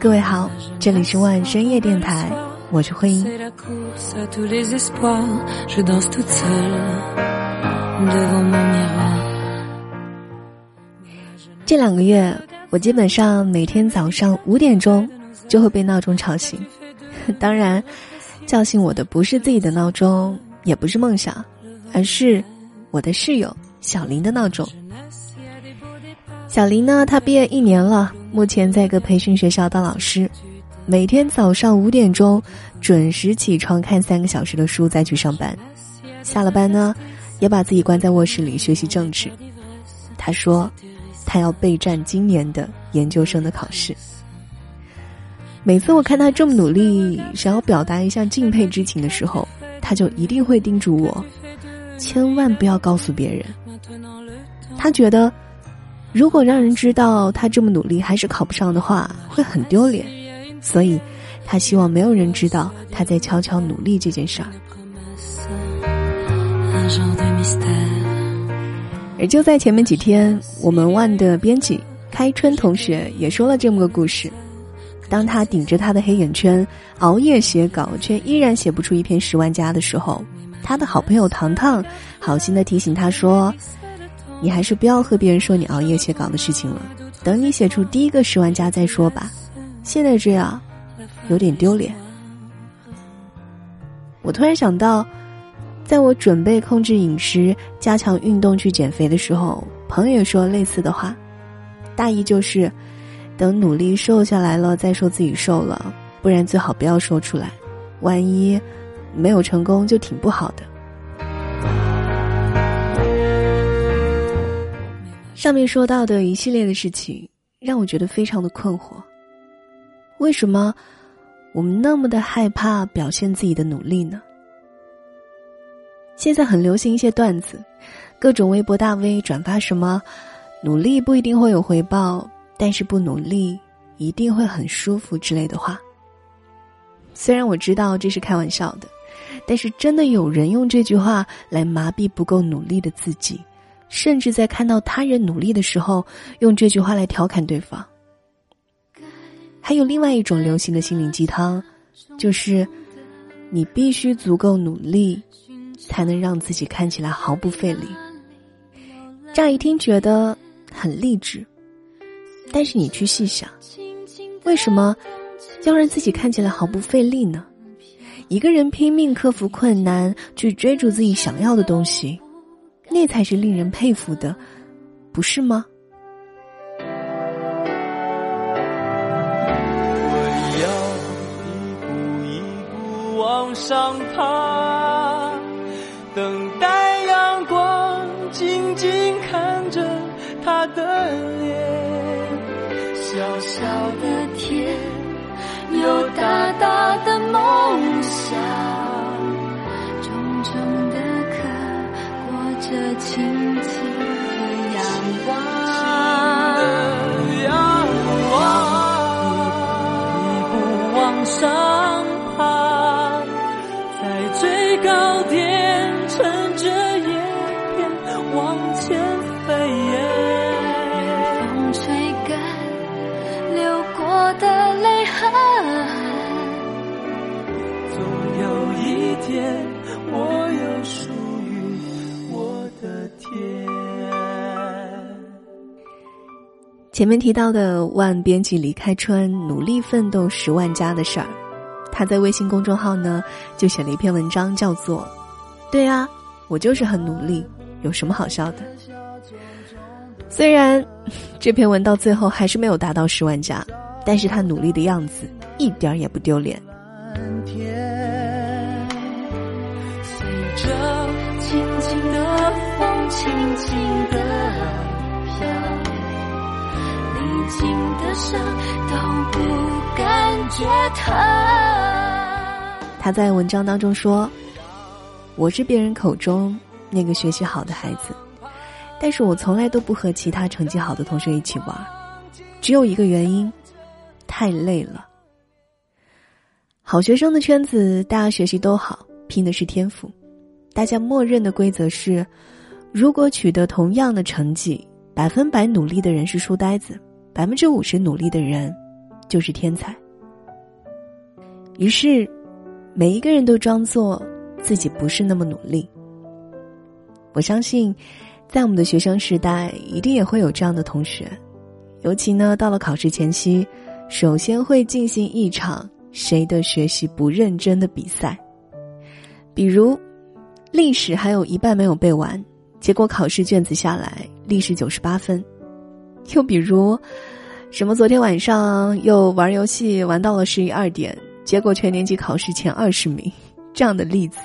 各位好，这里是万深夜电台，我是慧英。这两个月，我基本上每天早上五点钟就会被闹钟吵醒。当然，叫醒我的不是自己的闹钟，也不是梦想，而是我的室友小林的闹钟。小林呢，他毕业一年了，目前在一个培训学校当老师，每天早上五点钟准时起床看三个小时的书，再去上班。下了班呢，也把自己关在卧室里学习政治。他说，他要备战今年的研究生的考试。每次我看他这么努力，想要表达一下敬佩之情的时候，他就一定会叮嘱我，千万不要告诉别人。他觉得，如果让人知道他这么努力还是考不上的话，会很丢脸，所以，他希望没有人知道他在悄悄努力这件事儿。而就在前面几天，我们万的编辑开春同学也说了这么个故事。当他顶着他的黑眼圈熬夜写稿，却依然写不出一篇十万加的时候，他的好朋友糖糖好心的提醒他说：“你还是不要和别人说你熬夜写稿的事情了，等你写出第一个十万加再说吧。现在这样，有点丢脸。”我突然想到。在我准备控制饮食、加强运动去减肥的时候，朋友也说类似的话，大意就是，等努力瘦下来了再说自己瘦了，不然最好不要说出来，万一没有成功就挺不好的。上面说到的一系列的事情，让我觉得非常的困惑。为什么我们那么的害怕表现自己的努力呢？现在很流行一些段子，各种微博大 V 转发什么“努力不一定会有回报，但是不努力一定会很舒服”之类的话。虽然我知道这是开玩笑的，但是真的有人用这句话来麻痹不够努力的自己，甚至在看到他人努力的时候，用这句话来调侃对方。还有另外一种流行的心灵鸡汤，就是你必须足够努力。才能让自己看起来毫不费力。乍一听觉得很励志，但是你去细想，为什么要让自己看起来毫不费力呢？一个人拼命克服困难去追逐自己想要的东西，那才是令人佩服的，不是吗？我要一步一步往上爬。等待阳光，静静看着他的脸。小小的天，前面提到的万编辑李开春努力奋斗十万加的事儿，他在微信公众号呢就写了一篇文章，叫做。对啊，我就是很努力，有什么好笑的？虽然 这篇文到最后还是没有达到十万加，但是他努力的样子一点儿也不丢脸。随着轻轻的风，轻轻历经的伤都不感觉疼。他在文章当中说。我是别人口中那个学习好的孩子，但是我从来都不和其他成绩好的同学一起玩，只有一个原因，太累了。好学生的圈子，大家学习都好，拼的是天赋。大家默认的规则是：如果取得同样的成绩，百分百努力的人是书呆子，百分之五十努力的人就是天才。于是，每一个人都装作自己不是那么努力。我相信，在我们的学生时代，一定也会有这样的同学，尤其呢，到了考试前夕，首先会进行一场谁的学习不认真的比赛。比如，历史还有一半没有背完，结果考试卷子下来，历史九十八分；又比如，什么昨天晚上又玩游戏玩到了十一二点，结果全年级考试前二十名，这样的例子，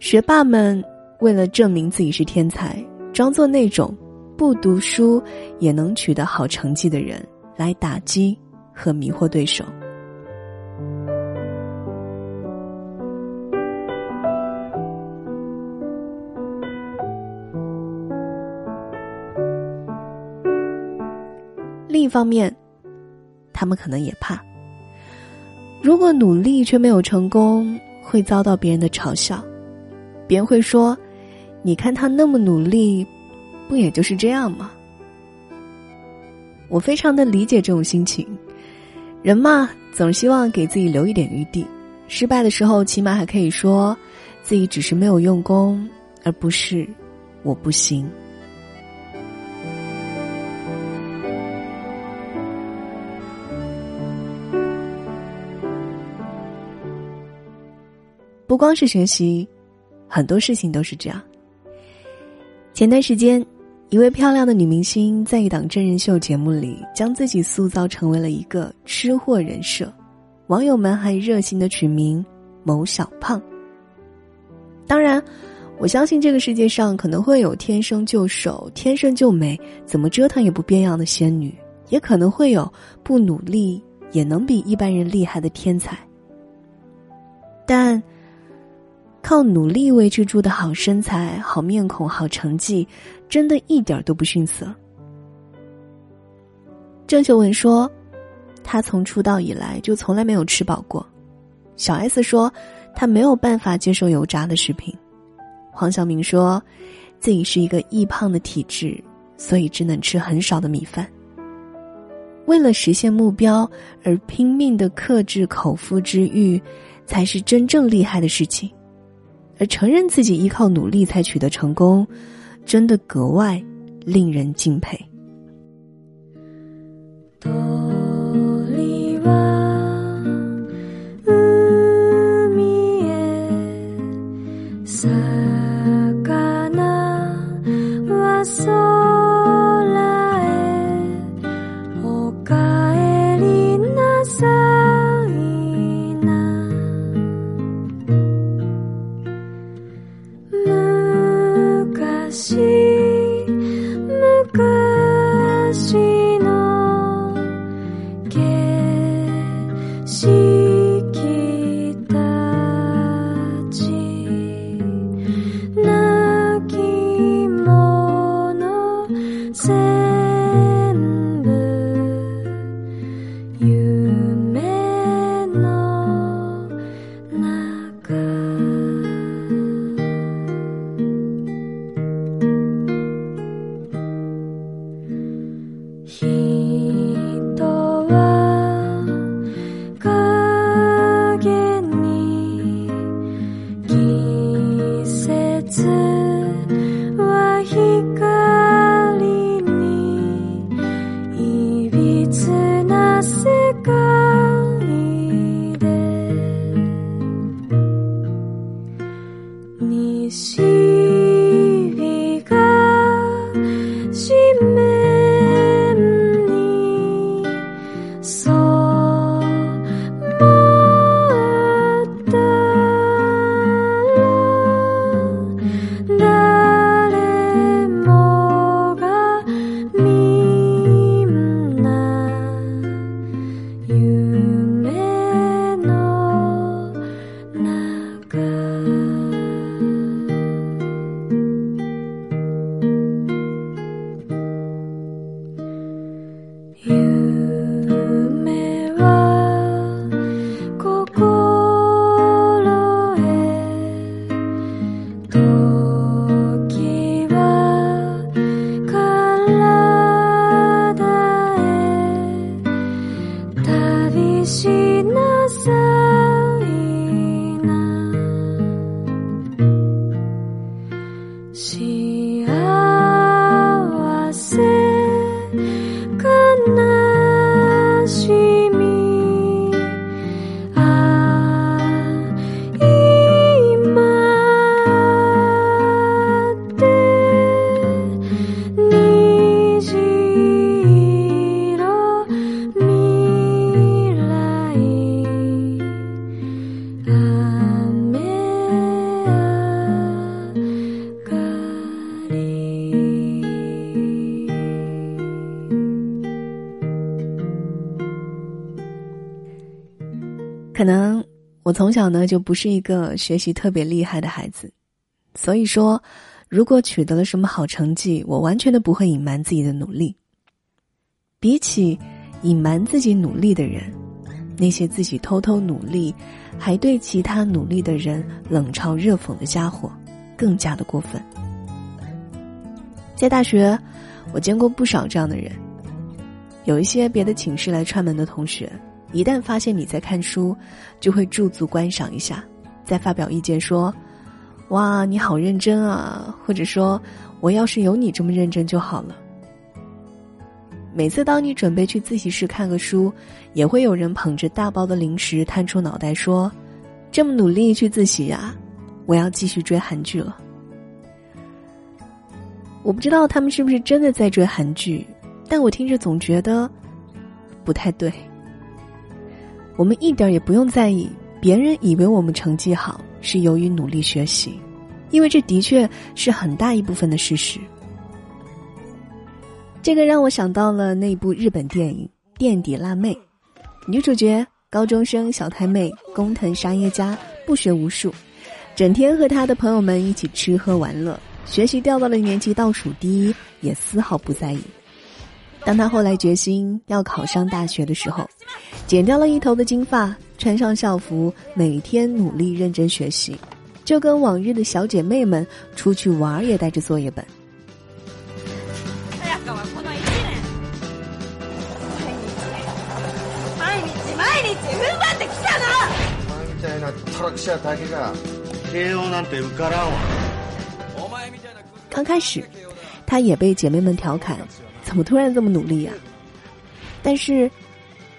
学霸们。为了证明自己是天才，装作那种不读书也能取得好成绩的人，来打击和迷惑对手。另一方面，他们可能也怕，如果努力却没有成功，会遭到别人的嘲笑，别人会说。你看他那么努力，不也就是这样吗？我非常的理解这种心情。人嘛，总希望给自己留一点余地，失败的时候起码还可以说自己只是没有用功，而不是我不行。不光是学习，很多事情都是这样。前段时间，一位漂亮的女明星在一档真人秀节目里，将自己塑造成为了一个吃货人设，网友们还热心的取名“某小胖”。当然，我相信这个世界上可能会有天生就瘦、天生就美、怎么折腾也不变样的仙女，也可能会有不努力也能比一般人厉害的天才，但。靠努力维持住的好身材、好面孔、好成绩，真的一点都不逊色。郑秀文说：“她从出道以来就从来没有吃饱过。”小 S 说：“她没有办法接受油炸的食品。”黄晓明说：“自己是一个易胖的体质，所以只能吃很少的米饭。”为了实现目标而拼命的克制口腹之欲，才是真正厉害的事情。而承认自己依靠努力才取得成功，真的格外令人敬佩。see. 从小呢就不是一个学习特别厉害的孩子，所以说，如果取得了什么好成绩，我完全都不会隐瞒自己的努力。比起隐瞒自己努力的人，那些自己偷偷努力，还对其他努力的人冷嘲热讽的家伙，更加的过分。在大学，我见过不少这样的人。有一些别的寝室来串门的同学，一旦发现你在看书，就会驻足观赏一下，再发表意见说：“哇，你好认真啊！”或者说：“我要是有你这么认真就好了。”每次当你准备去自习室看个书，也会有人捧着大包的零食探出脑袋说：“这么努力去自习呀，我要继续追韩剧了。”我不知道他们是不是真的在追韩剧。但我听着总觉得不太对。我们一点也不用在意别人以为我们成绩好是由于努力学习，因为这的确是很大一部分的事实。这个让我想到了那部日本电影《垫底辣妹》，女主角高中生小太妹工藤沙耶加不学无术，整天和她的朋友们一起吃喝玩乐，学习掉到了年级倒数第一，也丝毫不在意。当他后来决心要考上大学的时候，剪掉了一头的金发，穿上校服，每天努力认真学习，就跟往日的小姐妹们出去玩也带着作业本。刚开始，他也被姐妹们调侃。怎么突然这么努力呀？但是，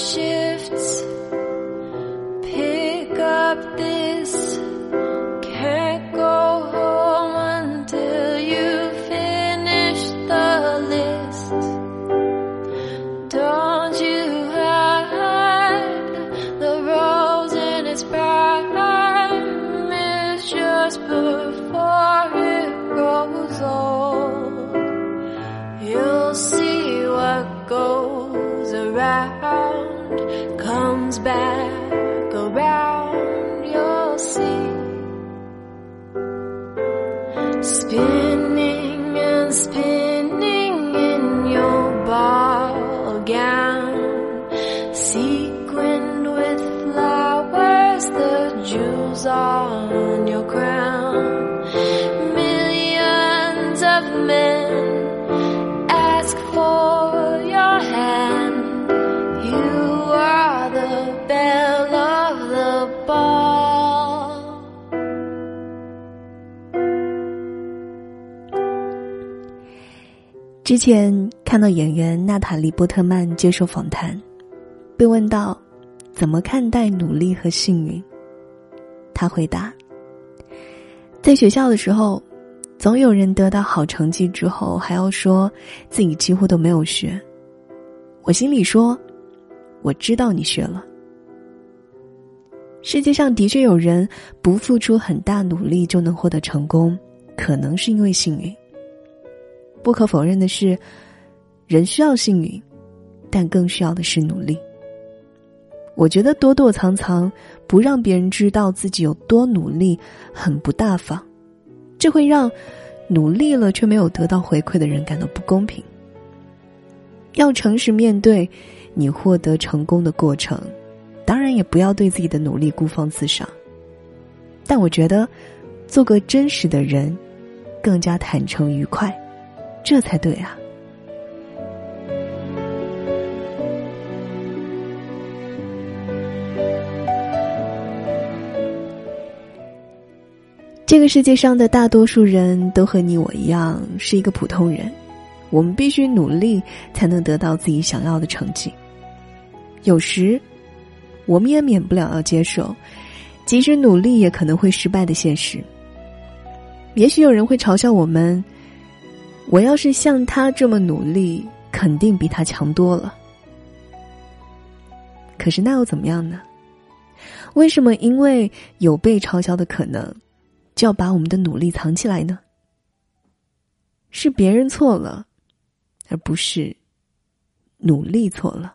是。see. 之前看到演员娜塔莉波特曼接受访谈，被问到。怎么看待努力和幸运？他回答：在学校的时候，总有人得到好成绩之后，还要说自己几乎都没有学。我心里说，我知道你学了。世界上的确有人不付出很大努力就能获得成功，可能是因为幸运。不可否认的是，人需要幸运，但更需要的是努力。我觉得躲躲藏藏，不让别人知道自己有多努力，很不大方，这会让努力了却没有得到回馈的人感到不公平。要诚实面对你获得成功的过程，当然也不要对自己的努力孤芳自赏。但我觉得，做个真实的人，更加坦诚愉快，这才对啊。这个世界上的大多数人都和你我一样是一个普通人，我们必须努力才能得到自己想要的成绩。有时，我们也免不了要接受，即使努力也可能会失败的现实。也许有人会嘲笑我们：“我要是像他这么努力，肯定比他强多了。”可是那又怎么样呢？为什么因为有被嘲笑的可能？就要把我们的努力藏起来呢？是别人错了，而不是努力错了。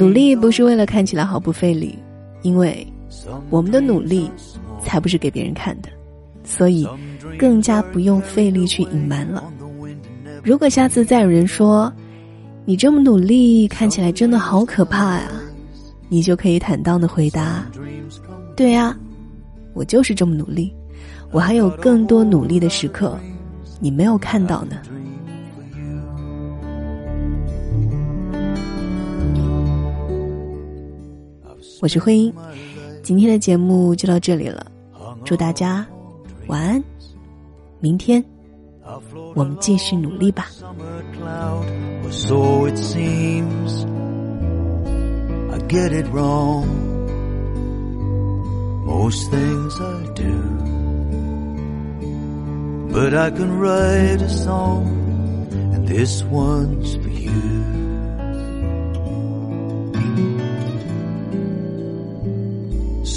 努力不是为了看起来毫不费力，因为我们的努力才不是给别人看的，所以更加不用费力去隐瞒了。如果下次再有人说你这么努力，看起来真的好可怕呀，你就可以坦荡的回答：“对呀，我就是这么努力，我还有更多努力的时刻，你没有看到呢。”我是慧英，今天的节目就到这里了，祝大家晚安，明天我们继续努力吧。